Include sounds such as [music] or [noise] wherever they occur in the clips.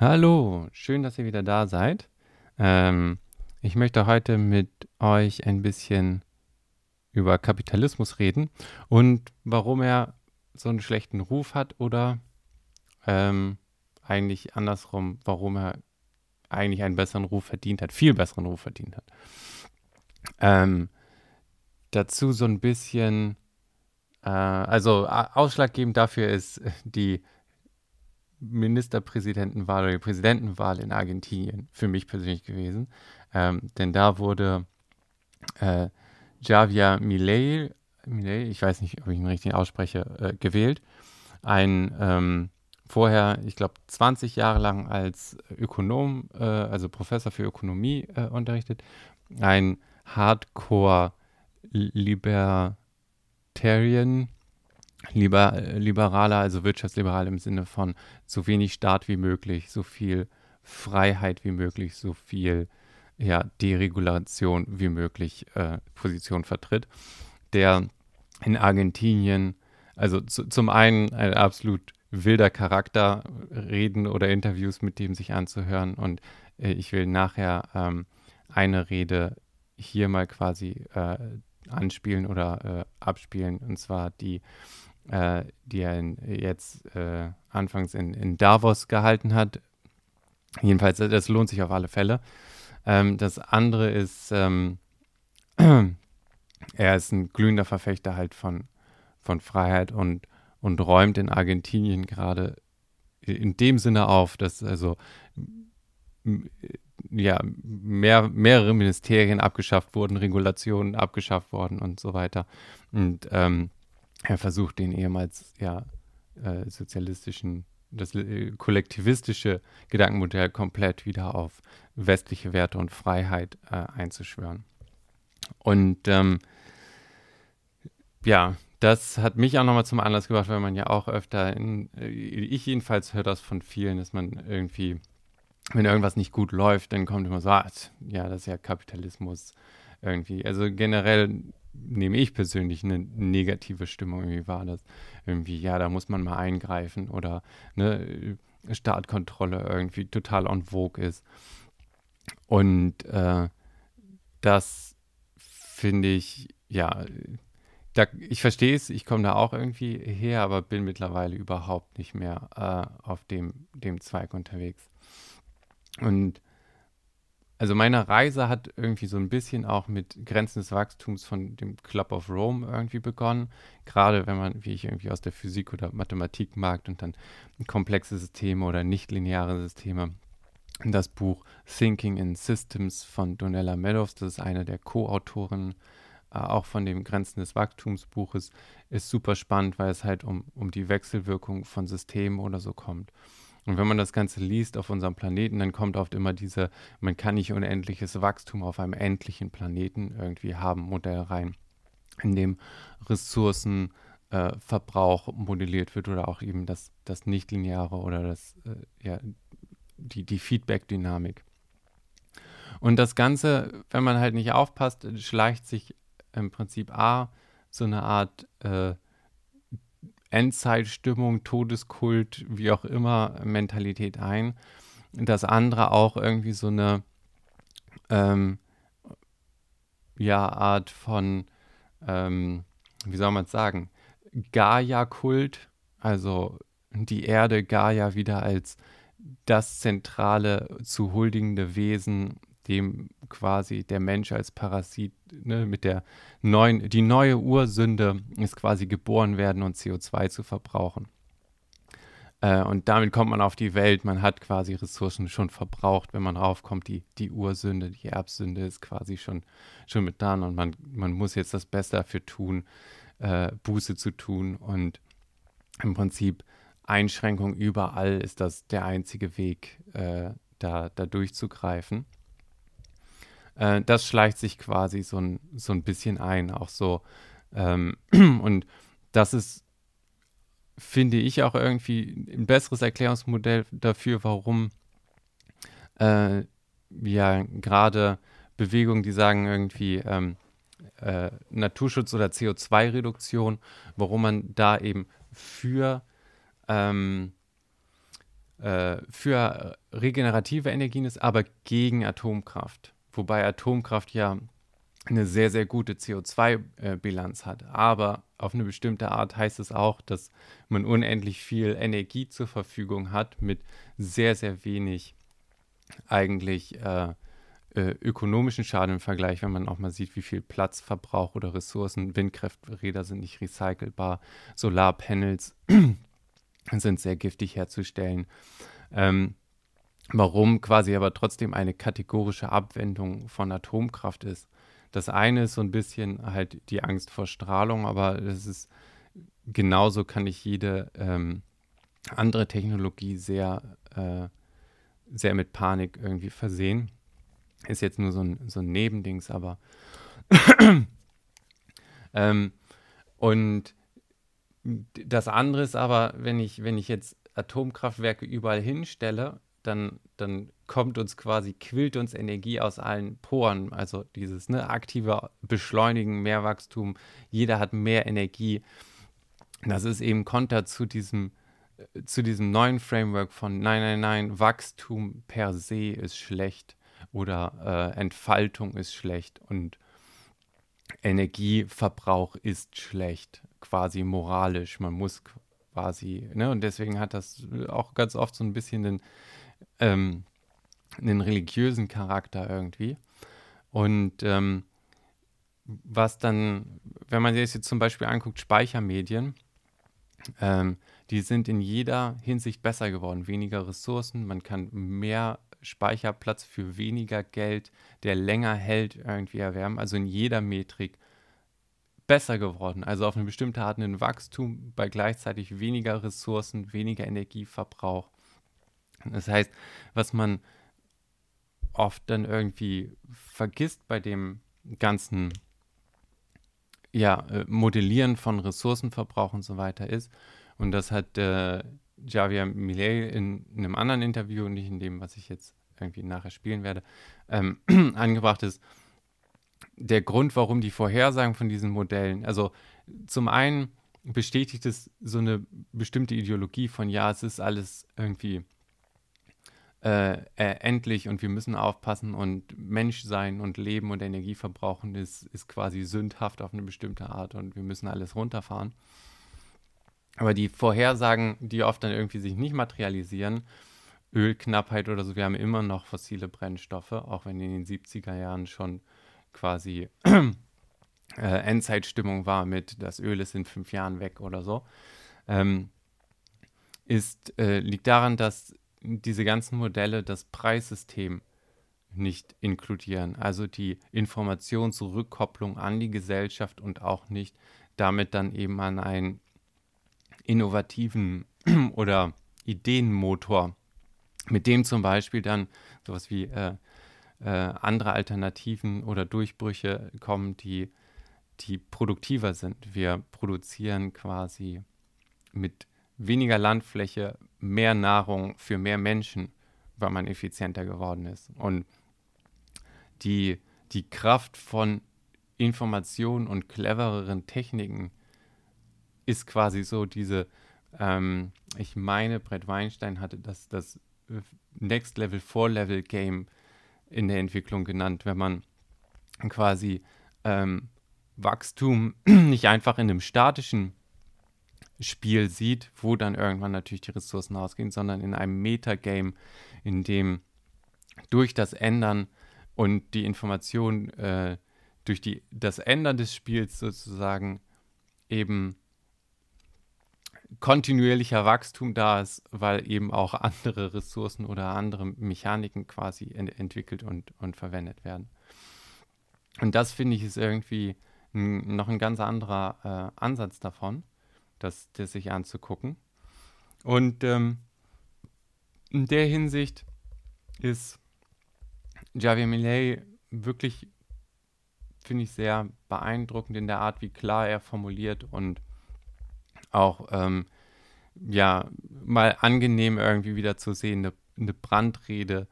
Hallo, schön, dass ihr wieder da seid. Ähm, ich möchte heute mit euch ein bisschen über Kapitalismus reden und warum er so einen schlechten Ruf hat oder ähm, eigentlich andersrum, warum er eigentlich einen besseren Ruf verdient hat, viel besseren Ruf verdient hat. Ähm, dazu so ein bisschen, äh, also ausschlaggebend dafür ist die Ministerpräsidentenwahl oder die Präsidentenwahl in Argentinien für mich persönlich gewesen. Ähm, denn da wurde äh, Javier Milei, Milei, ich weiß nicht, ob ich ihn richtig ausspreche, äh, gewählt. Ein ähm, vorher, ich glaube, 20 Jahre lang als Ökonom, äh, also Professor für Ökonomie äh, unterrichtet. Ein Hardcore-Libertarian Liber, liberaler, also wirtschaftsliberal im Sinne von so wenig Staat wie möglich, so viel Freiheit wie möglich, so viel ja, Deregulation wie möglich äh, Position vertritt, der in Argentinien, also zu, zum einen ein absolut wilder Charakter, Reden oder Interviews mit dem sich anzuhören und äh, ich will nachher ähm, eine Rede hier mal quasi äh, anspielen oder äh, abspielen und zwar die äh, die er in, jetzt äh, anfangs in, in, Davos gehalten hat. Jedenfalls, das lohnt sich auf alle Fälle. Ähm, das andere ist, ähm, [clears throat] er ist ein glühender Verfechter halt von, von Freiheit und, und räumt in Argentinien gerade in dem Sinne auf, dass also ja, mehr, mehrere Ministerien abgeschafft wurden, Regulationen abgeschafft worden und so weiter. Und ähm, er versucht den ehemals ja äh, sozialistischen, das äh, kollektivistische Gedankenmodell komplett wieder auf westliche Werte und Freiheit äh, einzuschwören. Und ähm, ja, das hat mich auch nochmal zum Anlass gebracht, weil man ja auch öfter, in, äh, ich jedenfalls höre das von vielen, dass man irgendwie, wenn irgendwas nicht gut läuft, dann kommt immer so, ah, ja, das ist ja Kapitalismus irgendwie. Also generell nehme ich persönlich eine negative Stimmung irgendwie wahr, dass irgendwie, ja, da muss man mal eingreifen oder ne, Startkontrolle irgendwie total on vogue ist. Und äh, das finde ich, ja, da, ich verstehe es, ich komme da auch irgendwie her, aber bin mittlerweile überhaupt nicht mehr äh, auf dem, dem Zweig unterwegs. Und also meine Reise hat irgendwie so ein bisschen auch mit Grenzen des Wachstums von dem Club of Rome irgendwie begonnen. Gerade wenn man, wie ich irgendwie aus der Physik oder Mathematik mag und dann komplexe Systeme oder nichtlineare Systeme. Das Buch Thinking in Systems von Donella Meadows, das ist eine der Co-Autoren äh, auch von dem Grenzen des Wachstums Buches, ist super spannend, weil es halt um, um die Wechselwirkung von Systemen oder so kommt. Und wenn man das Ganze liest auf unserem Planeten, dann kommt oft immer diese, man kann nicht unendliches Wachstum auf einem endlichen Planeten irgendwie haben, Modell rein, in dem Ressourcenverbrauch äh, modelliert wird oder auch eben das, das Nichtlineare oder das, äh, ja, die, die Feedback-Dynamik. Und das Ganze, wenn man halt nicht aufpasst, schleicht sich im Prinzip A so eine Art äh, Endzeitstimmung, Todeskult, wie auch immer, Mentalität ein. Das andere auch irgendwie so eine ähm, ja, Art von, ähm, wie soll man es sagen, Gaia-Kult, also die Erde Gaia wieder als das zentrale zu huldigende Wesen dem quasi der Mensch als Parasit ne, mit der neuen, die neue Ursünde ist quasi geboren werden und CO2 zu verbrauchen. Äh, und damit kommt man auf die Welt, man hat quasi Ressourcen schon verbraucht, wenn man raufkommt, die, die Ursünde, die Erbsünde ist quasi schon, schon mit da und man, man muss jetzt das Beste dafür tun, äh, Buße zu tun und im Prinzip Einschränkung überall ist das der einzige Weg, äh, da, da durchzugreifen. Äh, das schleicht sich quasi so ein, so ein bisschen ein, auch so. Ähm, [clears throat] und das ist, finde ich, auch irgendwie ein besseres Erklärungsmodell dafür, warum äh, ja gerade Bewegungen, die sagen irgendwie ähm, äh, Naturschutz oder CO2-Reduktion, warum man da eben für ähm, äh, für regenerative Energien ist, aber gegen Atomkraft. Wobei Atomkraft ja eine sehr, sehr gute CO2-Bilanz hat. Aber auf eine bestimmte Art heißt es auch, dass man unendlich viel Energie zur Verfügung hat mit sehr, sehr wenig eigentlich äh, äh, ökonomischen Schaden im Vergleich, wenn man auch mal sieht, wie viel Platzverbrauch oder Ressourcen, Windkrafträder sind nicht recycelbar, Solarpanels [clears throat] sind sehr giftig herzustellen. Ähm, warum quasi aber trotzdem eine kategorische Abwendung von Atomkraft ist. Das eine ist so ein bisschen halt die Angst vor Strahlung, aber das ist genauso kann ich jede ähm, andere Technologie sehr, äh, sehr mit Panik irgendwie versehen. Ist jetzt nur so ein, so ein Nebendings, aber [clears throat] ähm, und das andere ist aber, wenn ich, wenn ich jetzt Atomkraftwerke überall hinstelle, dann, dann kommt uns quasi, quillt uns Energie aus allen Poren. Also dieses ne, aktive Beschleunigen, mehr Wachstum, jeder hat mehr Energie. Das ist eben Konter zu diesem, zu diesem neuen Framework von nein, nein, nein, Wachstum per se ist schlecht oder äh, Entfaltung ist schlecht und Energieverbrauch ist schlecht, quasi moralisch. Man muss quasi, ne? Und deswegen hat das auch ganz oft so ein bisschen den, ähm, einen religiösen Charakter irgendwie. Und ähm, was dann, wenn man sich jetzt zum Beispiel anguckt, Speichermedien, ähm, die sind in jeder Hinsicht besser geworden. Weniger Ressourcen, man kann mehr Speicherplatz für weniger Geld, der länger hält, irgendwie erwerben. Also in jeder Metrik besser geworden. Also auf eine bestimmte Art ein Wachstum bei gleichzeitig weniger Ressourcen, weniger Energieverbrauch. Das heißt, was man oft dann irgendwie vergisst bei dem ganzen ja, äh, Modellieren von Ressourcenverbrauch und so weiter ist, und das hat äh, Javier Millet in, in, einem anderen Interview, nicht in dem, was ich jetzt irgendwie nachher spielen werde, ähm, [clears throat] angebracht ist, der Grund, warum die Vorhersagen von diesen Modellen, also zum einen bestätigt es so eine bestimmte Ideologie von, ja, es ist alles irgendwie äh, äh, endlich und wir müssen aufpassen und Mensch sein und Leben und Energie verbrauchen ist, ist quasi sündhaft auf eine bestimmte Art und wir müssen alles runterfahren. Aber die Vorhersagen, die oft dann irgendwie sich nicht materialisieren, Ölknappheit oder so, wir haben immer noch fossile Brennstoffe, auch wenn in den 70er Jahren schon quasi äh, Endzeitstimmung war mit, das Öl ist in fünf Jahren weg oder so, ähm, ist, äh, liegt daran, dass diese ganzen Modelle das Preissystem nicht inkludieren, also die Informationsrückkopplung an die Gesellschaft und auch nicht damit dann eben an einen innovativen [clears throat] oder Ideenmotor, mit dem zum Beispiel dann sowas wie äh, äh, andere Alternativen oder Durchbrüche kommen, die, die produktiver sind. Wir produzieren quasi mit weniger Landfläche mehr Nahrung für mehr Menschen, weil man effizienter geworden ist. Und die, die Kraft von Informationen und clevereren Techniken ist quasi so diese, ähm, ich meine, Brett Weinstein hatte das, das Next Level, Four Level Game in der Entwicklung genannt, wenn man quasi ähm, Wachstum [clears throat] nicht einfach in einem statischen Spiel sieht, wo dann irgendwann natürlich die Ressourcen ausgehen, sondern in einem Metagame, in dem durch das Ändern und die Information äh, durch die, das Ändern des Spiels sozusagen eben kontinuierlicher Wachstum da ist, weil eben auch andere Ressourcen oder andere Mechaniken quasi ent entwickelt und, und verwendet werden. Und das finde ich ist irgendwie noch ein ganz anderer äh, Ansatz davon, das, das sich anzugucken. Und ähm, in der Hinsicht ist Javier Millet wirklich, finde ich, sehr beeindruckend in der Art, wie klar er formuliert und auch ähm, ja mal angenehm irgendwie wieder zu sehen, eine, eine Brandrede,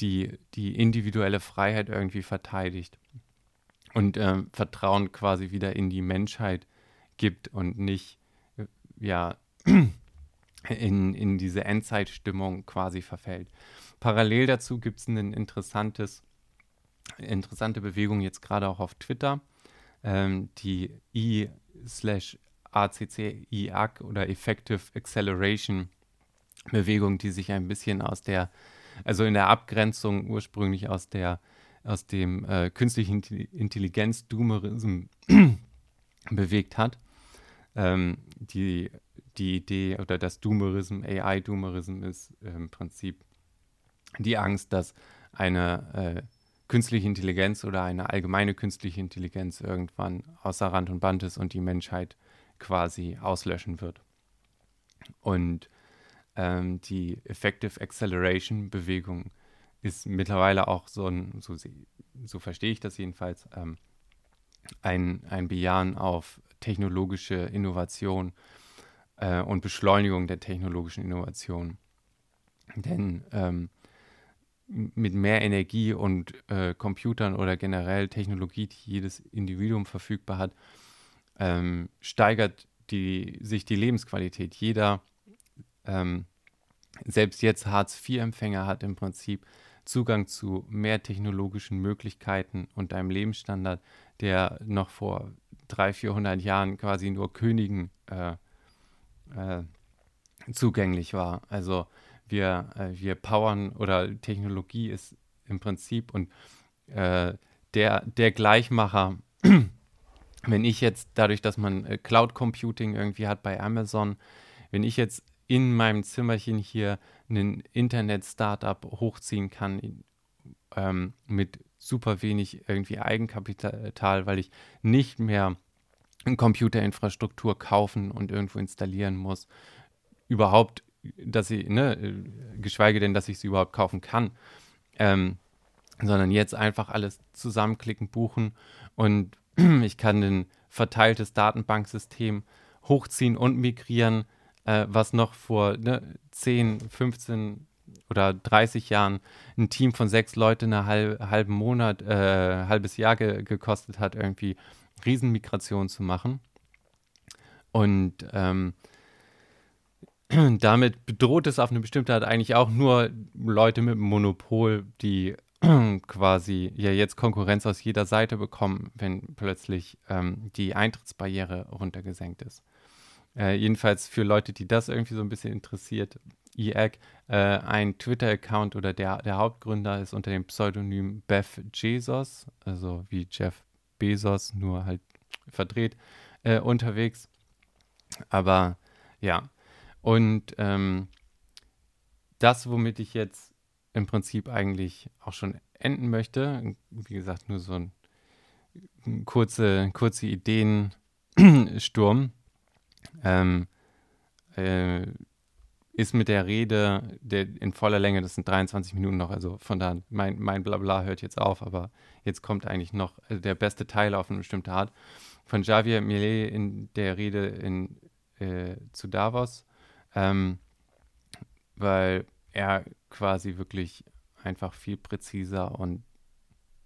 die die individuelle Freiheit irgendwie verteidigt und ähm, Vertrauen quasi wieder in die Menschheit gibt und nicht ja in, in diese Endzeitstimmung quasi verfällt. Parallel dazu gibt es eine interessante Bewegung jetzt gerade auch auf Twitter, ähm, die I slash ACC IAC oder Effective Acceleration Bewegung, die sich ein bisschen aus der, also in der Abgrenzung ursprünglich aus der, aus dem äh, künstlichen Intelligenz-Doomerism [clears throat] bewegt hat. Ähm, die, die Idee oder das Doomerism, AI-Doomerism ist äh, im Prinzip die Angst, dass eine äh, künstliche Intelligenz oder eine allgemeine künstliche Intelligenz irgendwann außer Rand und Band ist und die Menschheit quasi auslöschen wird. Und ähm, die Effective Acceleration Bewegung ist mittlerweile auch so ein, so, so verstehe ich das jedenfalls, ähm, ein, ein Bejahen auf technologische Innovation äh, und Beschleunigung der technologischen Innovation. Denn ähm, mit mehr Energie und äh, Computern oder generell Technologie, die jedes Individuum verfügbar hat, ähm, steigert die, sich die Lebensqualität. Jeder, ähm, selbst jetzt Hartz-IV-Empfänger, hat im Prinzip Zugang zu mehr technologischen Möglichkeiten und einem Lebensstandard, der noch vor 300, 400 Jahren quasi nur Königen äh, äh, zugänglich war. Also wir, äh, wir powern oder Technologie ist im Prinzip und äh, der, der Gleichmacher, [clears throat] wenn ich jetzt dadurch, dass man äh, Cloud Computing irgendwie hat bei Amazon, wenn ich jetzt in meinem Zimmerchen hier ein Internet-Startup hochziehen kann ähm, mit super wenig irgendwie Eigenkapital, weil ich nicht mehr Computerinfrastruktur kaufen und irgendwo installieren muss, überhaupt, dass ich, ne, geschweige denn, dass ich sie überhaupt kaufen kann, ähm, sondern jetzt einfach alles zusammenklicken, buchen und [clears throat] ich kann ein verteiltes Datenbanksystem hochziehen und migrieren äh, was noch vor ne, 10, 15 oder 30 Jahren ein Team von sechs Leuten einen halb, halben Monat, äh, halbes Jahr ge gekostet hat, irgendwie Riesenmigration zu machen. Und ähm, [clears throat] damit bedroht es auf eine bestimmte Art eigentlich auch nur Leute mit einem Monopol, die [clears throat] quasi ja jetzt Konkurrenz aus jeder Seite bekommen, wenn plötzlich ähm, die Eintrittsbarriere runtergesenkt ist. Äh, jedenfalls für Leute, die das irgendwie so ein bisschen interessiert, IAC, äh, ein Twitter-Account oder der, der Hauptgründer ist unter dem Pseudonym Beth Jesus, also wie Jeff Bezos, nur halt verdreht, äh, unterwegs. Aber ja, und ähm, das, womit ich jetzt im Prinzip eigentlich auch schon enden möchte, wie gesagt, nur so ein, kurze, kurze Ideensturm ähm, äh, ist mit der Rede der in voller Länge, das sind 23 Minuten noch, also von da, mein, mein Blabla hört jetzt auf, aber jetzt kommt eigentlich noch also der beste Teil auf eine bestimmte Art. Von Javier Millet in der Rede in, äh, zu Davos, ähm, weil er quasi wirklich einfach viel präziser und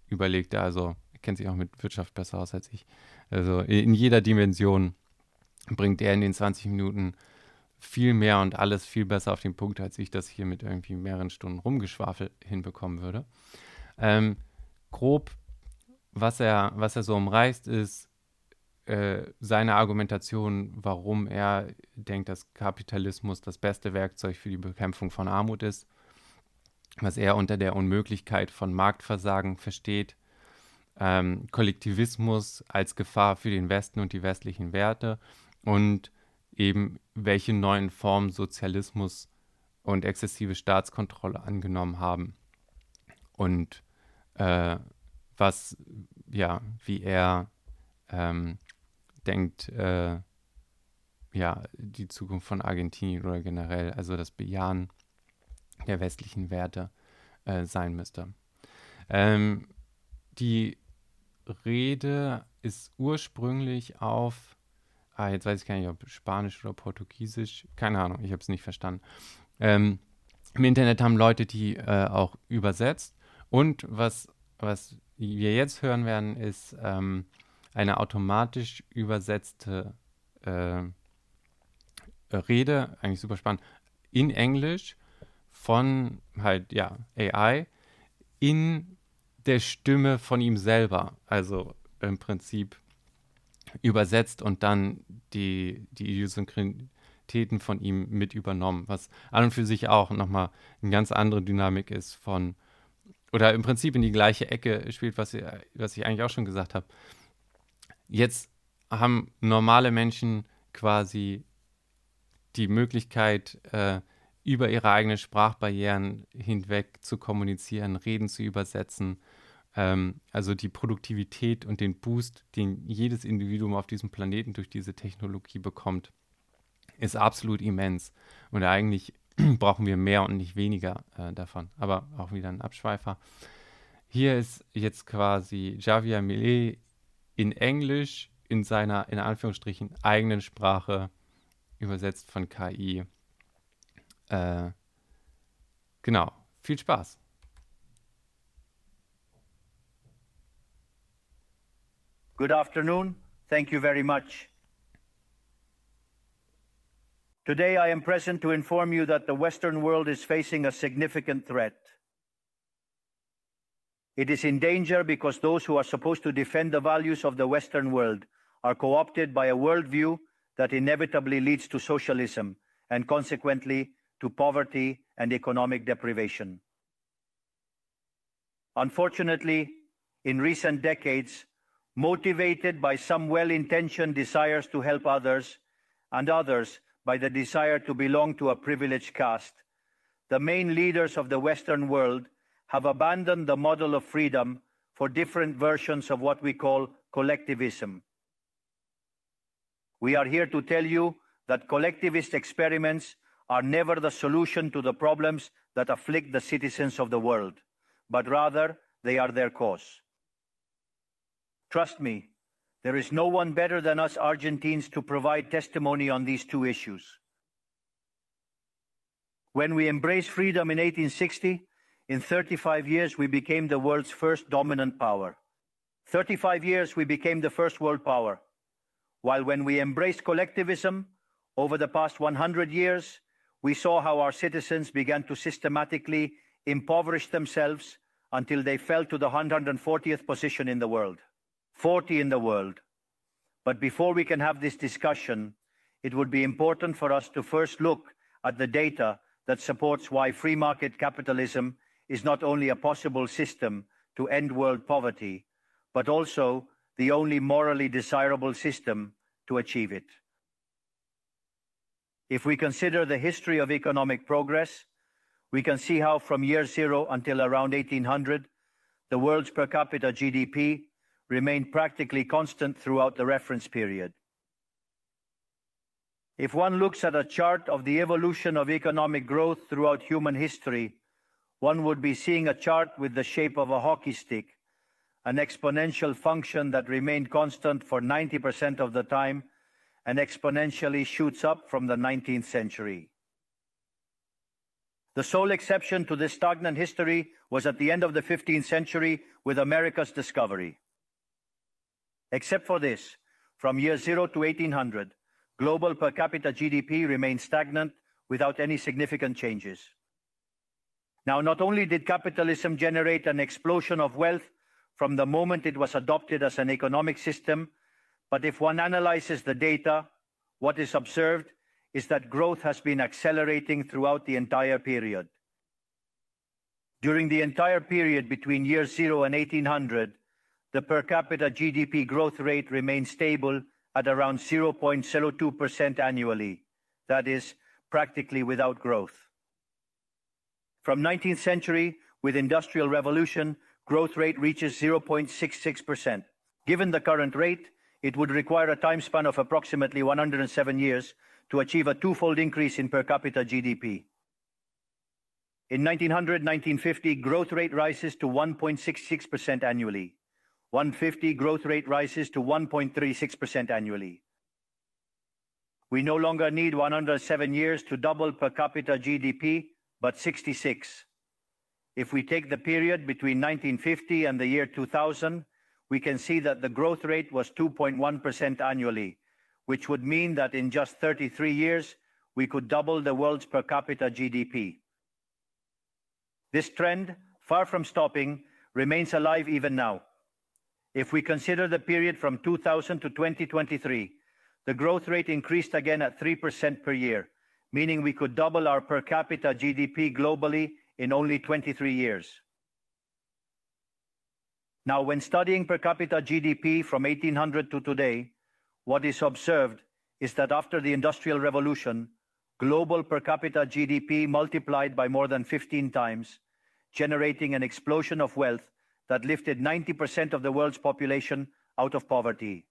überlegter, also er kennt sich auch mit Wirtschaft besser aus als ich, also in jeder Dimension bringt er in den 20 Minuten viel mehr und alles viel besser auf den Punkt, als ich das hier mit irgendwie mehreren Stunden Rumgeschwafel hinbekommen würde. Ähm, grob, was er, was er so umreißt, ist äh, seine Argumentation, warum er denkt, dass Kapitalismus das beste Werkzeug für die Bekämpfung von Armut ist, was er unter der Unmöglichkeit von Marktversagen versteht, ähm, Kollektivismus als Gefahr für den Westen und die westlichen Werte und eben welche neuen Formen Sozialismus und exzessive Staatskontrolle angenommen haben und äh, was, ja, wie er ähm, denkt, äh, ja, die Zukunft von Argentinien oder generell, also das Bejahen der westlichen Werte äh, sein müsste. Ähm, die Rede ist ursprünglich auf ah, jetzt weiß ich gar nicht, ob Spanisch oder Portugiesisch, keine Ahnung, ich habe es nicht verstanden. Ähm, Im Internet haben Leute die äh, auch übersetzt und was, was wir jetzt hören werden, ist ähm, eine automatisch übersetzte äh, Rede, eigentlich super spannend, in Englisch von halt, ja, AI in der Stimme von ihm selber. Also im Prinzip übersetzt und dann die, die Idiosynkritäten von ihm mit übernommen, was an und für sich auch nochmal eine ganz andere Dynamik ist von, oder im Prinzip in die gleiche Ecke spielt, was, was ich eigentlich auch schon gesagt habe. Jetzt haben normale Menschen quasi die Möglichkeit, äh, über ihre eigenen Sprachbarrieren hinweg zu kommunizieren, Reden zu übersetzen. Ähm, also die Produktivität und den Boost, den jedes Individuum auf diesem Planeten durch diese Technologie bekommt, ist absolut immens. Und eigentlich [clears throat] brauchen wir mehr und nicht weniger äh, davon. Aber auch wieder ein Abschweifer. Hier ist jetzt quasi Javier Millet in Englisch in seiner, in Anführungsstrichen, eigenen Sprache übersetzt von KI. Äh, genau. Viel Spaß. Good afternoon. Thank you very much. Today I am present to inform you that the Western world is facing a significant threat. It is in danger because those who are supposed to defend the values of the Western world are co opted by a worldview that inevitably leads to socialism and consequently to poverty and economic deprivation. Unfortunately, in recent decades, motivated by some well intentioned desires to help others and others by the desire to belong to a privileged caste, the main leaders of the Western world have abandoned the model of freedom for different versions of what we call collectivism. We are here to tell you that collectivist experiments are never the solution to the problems that afflict the citizens of the world, but rather they are their cause. Trust me, there is no one better than us Argentines to provide testimony on these two issues. When we embraced freedom in 1860, in 35 years we became the world's first dominant power. 35 years we became the first world power. While when we embraced collectivism, over the past 100 years, we saw how our citizens began to systematically impoverish themselves until they fell to the 140th position in the world, 40 in the world. But before we can have this discussion, it would be important for us to first look at the data that supports why free market capitalism is not only a possible system to end world poverty, but also the only morally desirable system to achieve it. If we consider the history of economic progress, we can see how from year zero until around 1800, the world's per capita GDP remained practically constant throughout the reference period. If one looks at a chart of the evolution of economic growth throughout human history, one would be seeing a chart with the shape of a hockey stick, an exponential function that remained constant for 90% of the time and exponentially shoots up from the 19th century. The sole exception to this stagnant history was at the end of the 15th century with America's discovery. Except for this, from year zero to 1800, global per capita GDP remained stagnant without any significant changes. Now, not only did capitalism generate an explosion of wealth from the moment it was adopted as an economic system, but if one analyzes the data, what is observed is that growth has been accelerating throughout the entire period. During the entire period between year zero and 1800, the per capita GDP growth rate remains stable at around 0.02% annually, that is, practically without growth. From 19th century, with industrial revolution, growth rate reaches 0.66%. Given the current rate, it would require a time span of approximately 107 years to achieve a twofold increase in per capita GDP. In 1900 1950, growth rate rises to 1.66% annually. 150 growth rate rises to 1.36% annually. We no longer need 107 years to double per capita GDP, but 66. If we take the period between 1950 and the year 2000, we can see that the growth rate was 2.1% annually, which would mean that in just 33 years, we could double the world's per capita GDP. This trend, far from stopping, remains alive even now. If we consider the period from 2000 to 2023, the growth rate increased again at 3% per year, meaning we could double our per capita GDP globally in only 23 years. Now, when studying per capita GDP from 1800 to today, what is observed is that after the Industrial Revolution, global per capita GDP multiplied by more than 15 times, generating an explosion of wealth that lifted 90% of the world's population out of poverty.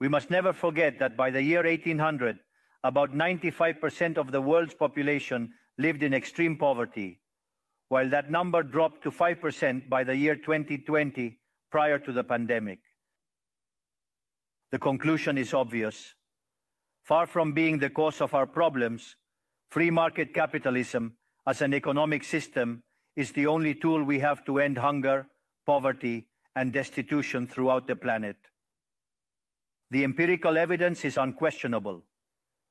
We must never forget that by the year 1800, about 95% of the world's population lived in extreme poverty, while that number dropped to 5% by the year 2020 prior to the pandemic. The conclusion is obvious. Far from being the cause of our problems, free market capitalism as an economic system is the only tool we have to end hunger, poverty, and destitution throughout the planet. The empirical evidence is unquestionable.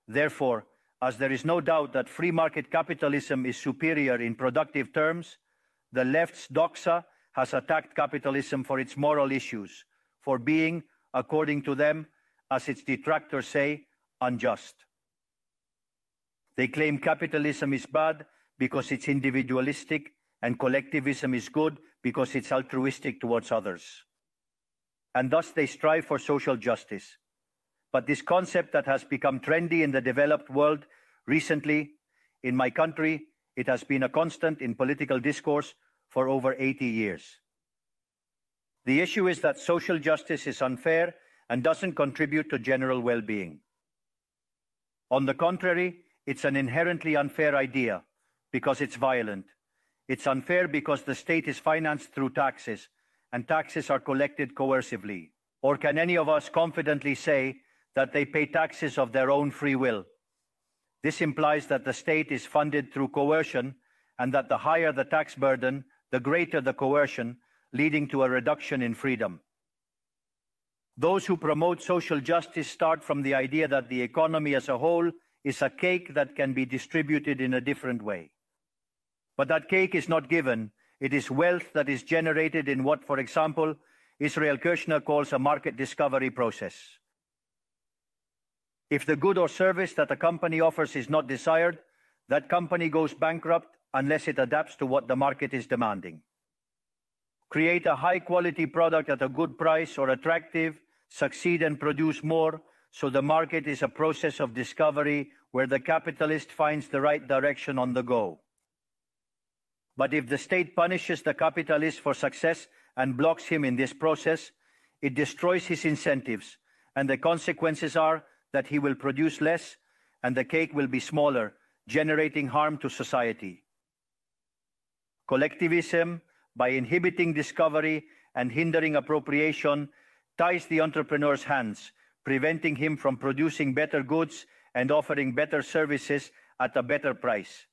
Therefore, as there is no doubt that free market capitalism is superior in productive terms, the left's doxa has attacked capitalism for its moral issues, for being, according to them, as its detractors say, unjust. They claim capitalism is bad because it's individualistic and collectivism is good because it's altruistic towards others. And thus they strive for social justice. But this concept that has become trendy in the developed world recently, in my country, it has been a constant in political discourse for over 80 years. The issue is that social justice is unfair and doesn't contribute to general well being. On the contrary, it's an inherently unfair idea because it's violent. It's unfair because the state is financed through taxes and taxes are collected coercively. Or can any of us confidently say that they pay taxes of their own free will? This implies that the state is funded through coercion and that the higher the tax burden, the greater the coercion, leading to a reduction in freedom. Those who promote social justice start from the idea that the economy as a whole is a cake that can be distributed in a different way. But that cake is not given. It is wealth that is generated in what, for example, Israel Kirzner calls a market discovery process. If the good or service that a company offers is not desired, that company goes bankrupt unless it adapts to what the market is demanding. Create a high quality product at a good price or attractive, succeed and produce more, so the market is a process of discovery where the capitalist finds the right direction on the go. But if the state punishes the capitalist for success and blocks him in this process, it destroys his incentives, and the consequences are that he will produce less and the cake will be smaller, generating harm to society. Collectivism, by inhibiting discovery and hindering appropriation, ties the entrepreneur's hands, preventing him from producing better goods and offering better services at a better price.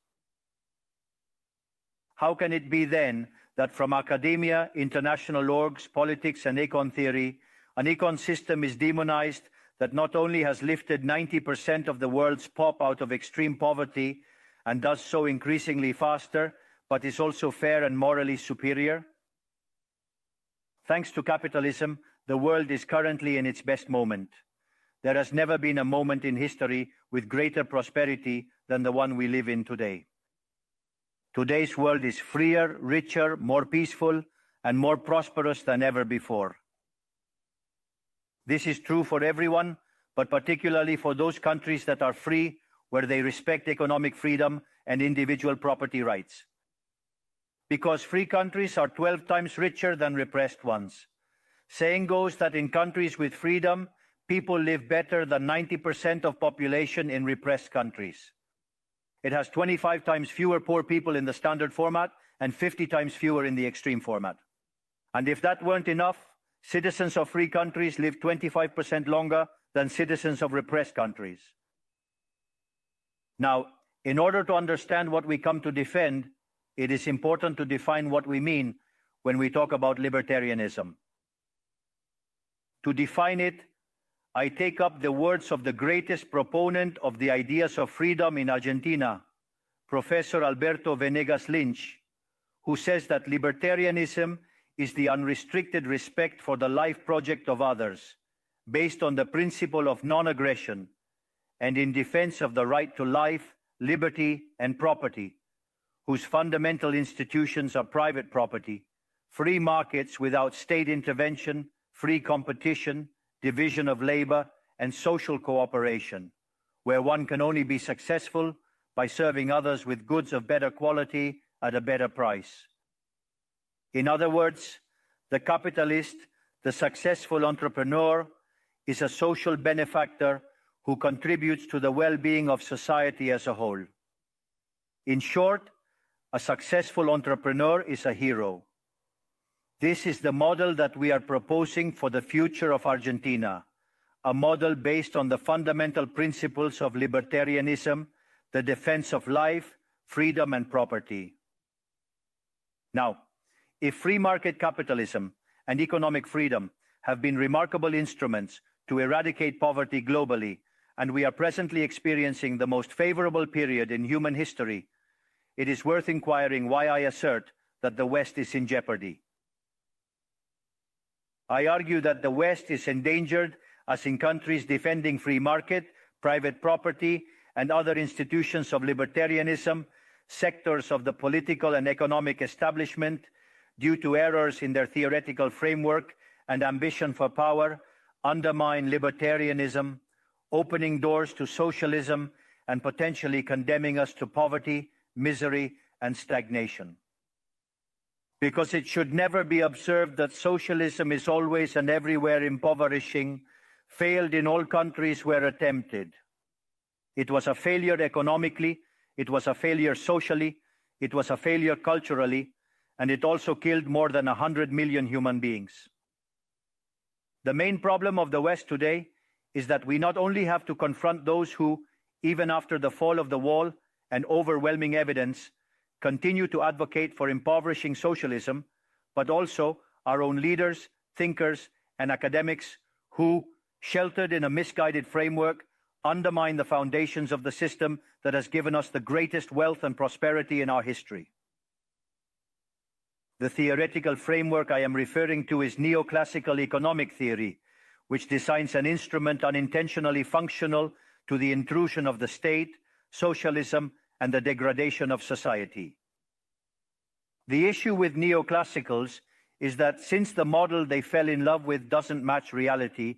How can it be then that from academia, international orgs, politics, and econ theory, an econ system is demonized that not only has lifted 90% of the world's pop out of extreme poverty and does so increasingly faster, but is also fair and morally superior? Thanks to capitalism, the world is currently in its best moment. There has never been a moment in history with greater prosperity than the one we live in today. Today's world is freer, richer, more peaceful, and more prosperous than ever before. This is true for everyone, but particularly for those countries that are free, where they respect economic freedom and individual property rights. Because free countries are 12 times richer than repressed ones. Saying goes that in countries with freedom, people live better than 90% of population in repressed countries. It has 25 times fewer poor people in the standard format and 50 times fewer in the extreme format. And if that weren't enough, Citizens of free countries live 25% longer than citizens of repressed countries. Now, in order to understand what we come to defend, it is important to define what we mean when we talk about libertarianism. To define it, I take up the words of the greatest proponent of the ideas of freedom in Argentina, Professor Alberto Benegas Lynch, who says that libertarianism is the unrestricted respect for the life project of others, based on the principle of non aggression and in defense of the right to life, liberty, and property, whose fundamental institutions are private property, free markets without state intervention, free competition, division of labor, and social cooperation, where one can only be successful by serving others with goods of better quality at a better price. In other words, the capitalist, the successful entrepreneur, is a social benefactor who contributes to the well being of society as a whole. In short, a successful entrepreneur is a hero. This is the model that we are proposing for the future of Argentina, a model based on the fundamental principles of libertarianism, the defense of life, freedom, and property. Now, if free market capitalism and economic freedom have been remarkable instruments to eradicate poverty globally, and we are presently experiencing the most favorable period in human history, it is worth inquiring why I assert that the West is in jeopardy. I argue that the West is endangered as in countries defending free market, private property, and other institutions of libertarianism, sectors of the political and economic establishment due to errors in their theoretical framework and ambition for power, undermine libertarianism, opening doors to socialism and potentially condemning us to poverty, misery, and stagnation. Because it should never be observed that socialism is always and everywhere impoverishing, failed in all countries where attempted. It was a failure economically, it was a failure socially, it was a failure culturally, and it also killed more than 100 million human beings. The main problem of the West today is that we not only have to confront those who, even after the fall of the wall and overwhelming evidence, continue to advocate for impoverishing socialism, but also our own leaders, thinkers, and academics who, sheltered in a misguided framework, undermine the foundations of the system that has given us the greatest wealth and prosperity in our history. The theoretical framework I am referring to is neoclassical economic theory, which designs an instrument unintentionally functional to the intrusion of the state, socialism, and the degradation of society. The issue with neoclassicals is that since the model they fell in love with doesn't match reality,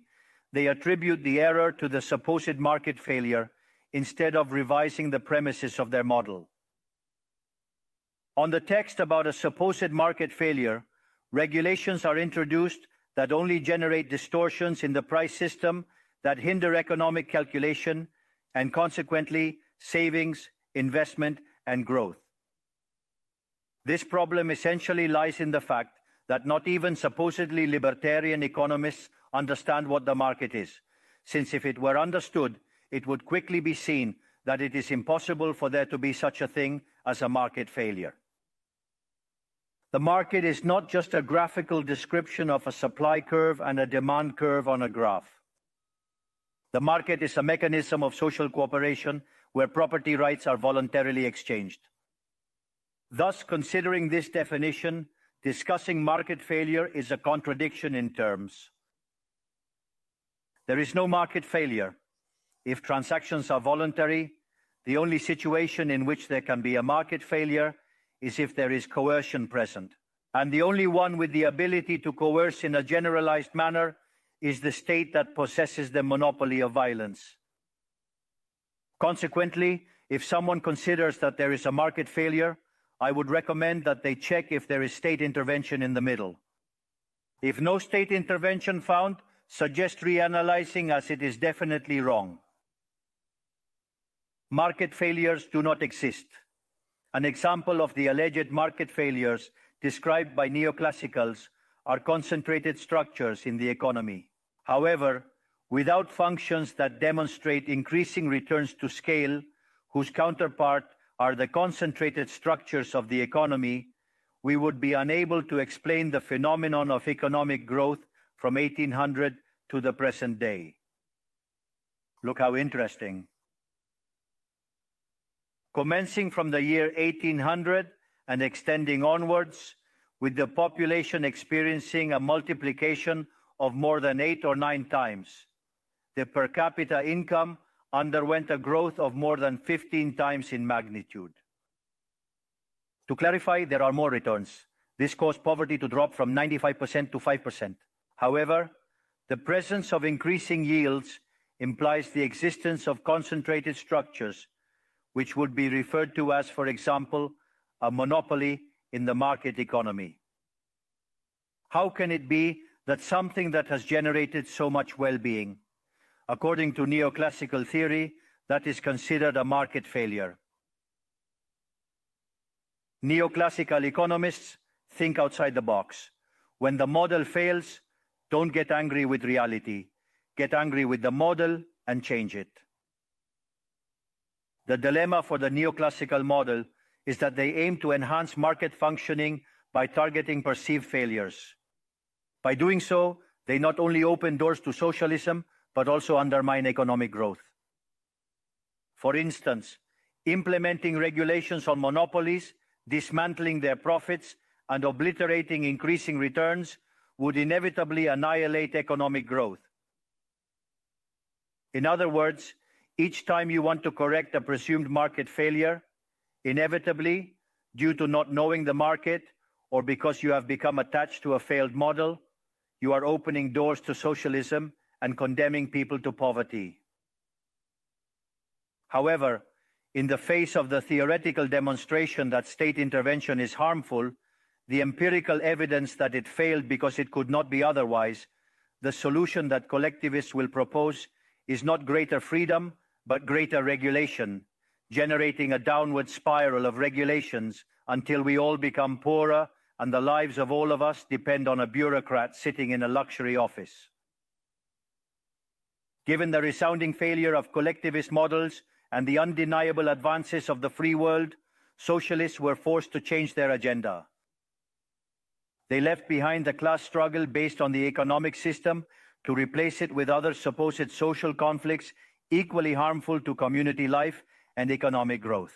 they attribute the error to the supposed market failure instead of revising the premises of their model. On the text about a supposed market failure, regulations are introduced that only generate distortions in the price system that hinder economic calculation and consequently savings, investment, and growth. This problem essentially lies in the fact that not even supposedly libertarian economists understand what the market is, since if it were understood, it would quickly be seen that it is impossible for there to be such a thing as a market failure. The market is not just a graphical description of a supply curve and a demand curve on a graph. The market is a mechanism of social cooperation where property rights are voluntarily exchanged. Thus, considering this definition, discussing market failure is a contradiction in terms. There is no market failure. If transactions are voluntary, the only situation in which there can be a market failure is if there is coercion present. And the only one with the ability to coerce in a generalized manner is the state that possesses the monopoly of violence. Consequently, if someone considers that there is a market failure, I would recommend that they check if there is state intervention in the middle. If no state intervention found, suggest reanalyzing as it is definitely wrong. Market failures do not exist. An example of the alleged market failures described by neoclassicals are concentrated structures in the economy. However, without functions that demonstrate increasing returns to scale, whose counterpart are the concentrated structures of the economy, we would be unable to explain the phenomenon of economic growth from 1800 to the present day. Look how interesting. Commencing from the year 1800 and extending onwards, with the population experiencing a multiplication of more than eight or nine times, the per capita income underwent a growth of more than 15 times in magnitude. To clarify, there are more returns. This caused poverty to drop from 95% to 5%. However, the presence of increasing yields implies the existence of concentrated structures, which would be referred to as, for example, a monopoly in the market economy. How can it be that something that has generated so much well-being, according to neoclassical theory, that is considered a market failure? Neoclassical economists think outside the box. When the model fails, don't get angry with reality. Get angry with the model and change it. The dilemma for the neoclassical model is that they aim to enhance market functioning by targeting perceived failures. By doing so, they not only open doors to socialism, but also undermine economic growth. For instance, implementing regulations on monopolies, dismantling their profits, and obliterating increasing returns would inevitably annihilate economic growth. In other words, each time you want to correct a presumed market failure, inevitably, due to not knowing the market or because you have become attached to a failed model, you are opening doors to socialism and condemning people to poverty. However, in the face of the theoretical demonstration that state intervention is harmful, the empirical evidence that it failed because it could not be otherwise, the solution that collectivists will propose is not greater freedom, but greater regulation, generating a downward spiral of regulations until we all become poorer and the lives of all of us depend on a bureaucrat sitting in a luxury office. Given the resounding failure of collectivist models and the undeniable advances of the free world, socialists were forced to change their agenda. They left behind the class struggle based on the economic system to replace it with other supposed social conflicts equally harmful to community life and economic growth.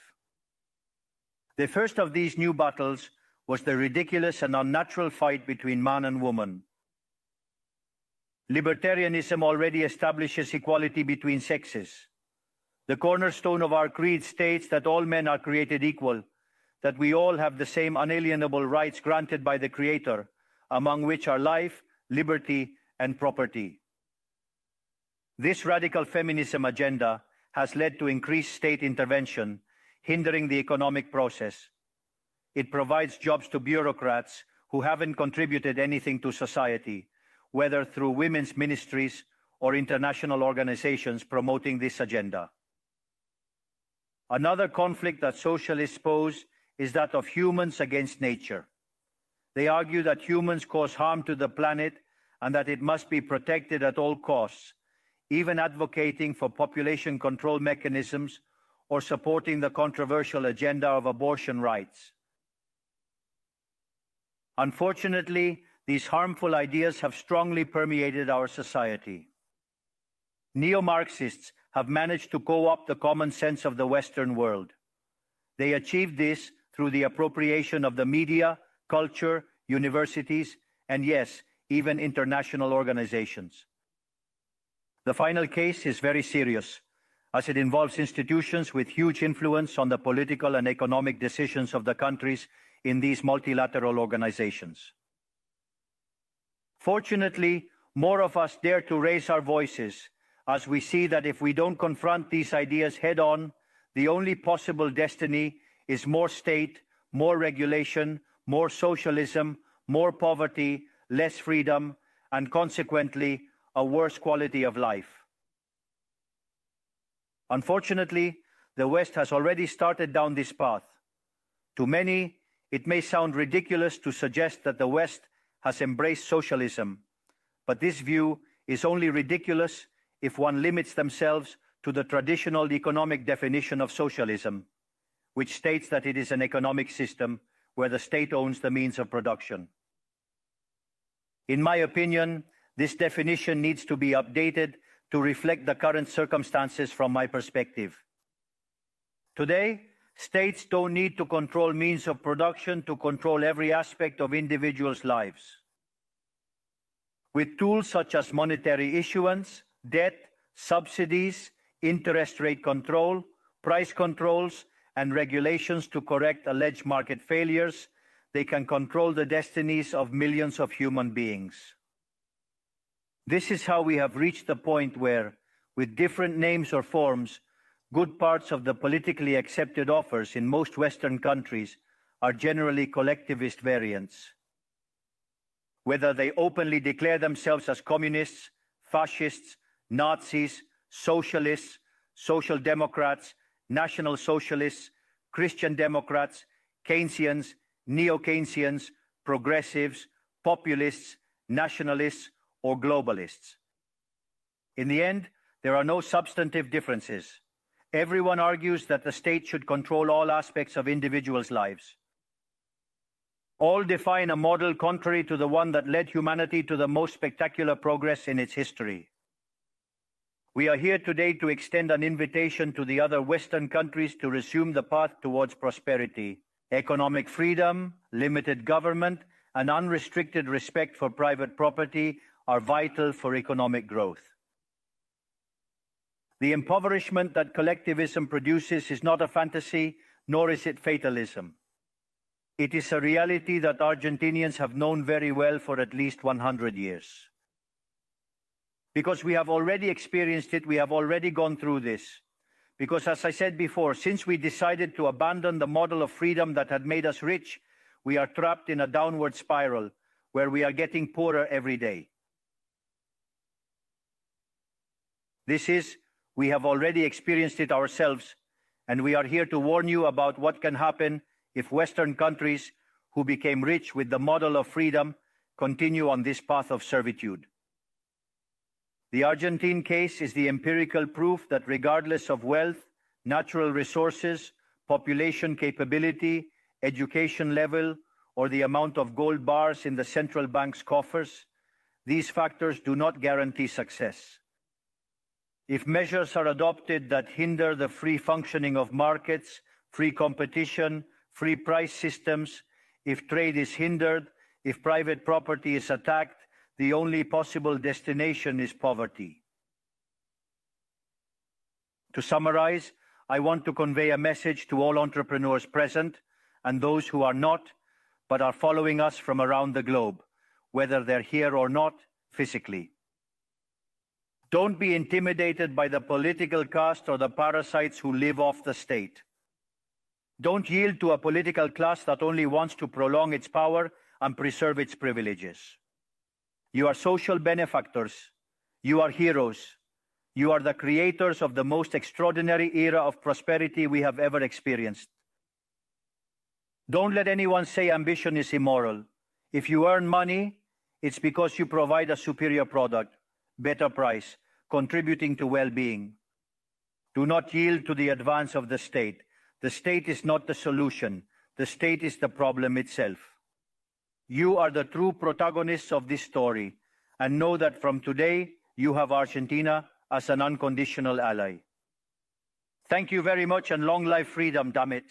The first of these new battles was the ridiculous and unnatural fight between man and woman. Libertarianism already establishes equality between sexes. The cornerstone of our creed states that all men are created equal, that we all have the same unalienable rights granted by the Creator, among which are life, liberty, and property. This radical feminism agenda has led to increased state intervention, hindering the economic process, it provides jobs to bureaucrats who haven't contributed anything to society, whether through women's ministries or international organizations promoting this agenda. Another conflict that socialists pose is that of humans against nature. They argue that humans cause harm to the planet and that it must be protected at all costs, even advocating for population control mechanisms or supporting the controversial agenda of abortion rights. Unfortunately, these harmful ideas have strongly permeated our society. Neo Marxists have managed to co opt the common sense of the Western world. They achieved this through the appropriation of the media, culture, universities, and yes, even international organizations. The final case is very serious, as it involves institutions with huge influence on the political and economic decisions of the countries in these multilateral organizations. Fortunately, more of us dare to raise our voices as we see that if we don't confront these ideas head on, the only possible destiny is more state, more regulation, more socialism, more poverty, less freedom, and consequently, a worse quality of life. Unfortunately, the West has already started down this path. To many, it may sound ridiculous to suggest that the West has embraced socialism, but this view is only ridiculous if one limits themselves to the traditional economic definition of socialism, which states that it is an economic system where the state owns the means of production. In my opinion, this definition needs to be updated to reflect the current circumstances from my perspective. Today, states don't need to control means of production to control every aspect of individuals' lives. With tools such as monetary issuance, debt, subsidies, interest rate control, price controls, and regulations to correct alleged market failures, they can control the destinies of millions of human beings. This is how we have reached the point where, with different names or forms, good parts of the politically accepted offers in most Western countries are generally collectivist variants. Whether they openly declare themselves as communists, fascists, Nazis, socialists, social democrats, national socialists, Christian Democrats, Keynesians, neo Keynesians, progressives, populists, nationalists, or globalists. In the end, there are no substantive differences. Everyone argues that the state should control all aspects of individuals' lives. All define a model contrary to the one that led humanity to the most spectacular progress in its history. We are here today to extend an invitation to the other Western countries to resume the path towards prosperity. Economic freedom, limited government, and unrestricted respect for private property are vital for economic growth. The impoverishment that collectivism produces is not a fantasy, nor is it fatalism. It is a reality that Argentinians have known very well for at least 100 years. Because we have already experienced it, we have already gone through this. Because, as I said before, since we decided to abandon the model of freedom that had made us rich, we are trapped in a downward spiral where we are getting poorer every day. This is, we have already experienced it ourselves, and we are here to warn you about what can happen if Western countries who became rich with the model of freedom continue on this path of servitude. The Argentine case is the empirical proof that regardless of wealth, natural resources, population capability, education level, or the amount of gold bars in the central bank's coffers, these factors do not guarantee success. If measures are adopted that hinder the free functioning of markets, free competition, free price systems, if trade is hindered, if private property is attacked, the only possible destination is poverty. To summarize, I want to convey a message to all entrepreneurs present and those who are not, but are following us from around the globe, whether they're here or not physically. Don't be intimidated by the political caste or the parasites who live off the state. Don't yield to a political class that only wants to prolong its power and preserve its privileges. You are social benefactors. You are heroes. You are the creators of the most extraordinary era of prosperity we have ever experienced. Don't let anyone say ambition is immoral. If you earn money, it's because you provide a superior product, better price, contributing to well being. Do not yield to the advance of the state. The state is not the solution, the state is the problem itself. You are the true protagonists of this story, and know that from today you have Argentina as an unconditional ally. Thank you very much, and long life freedom, damn it.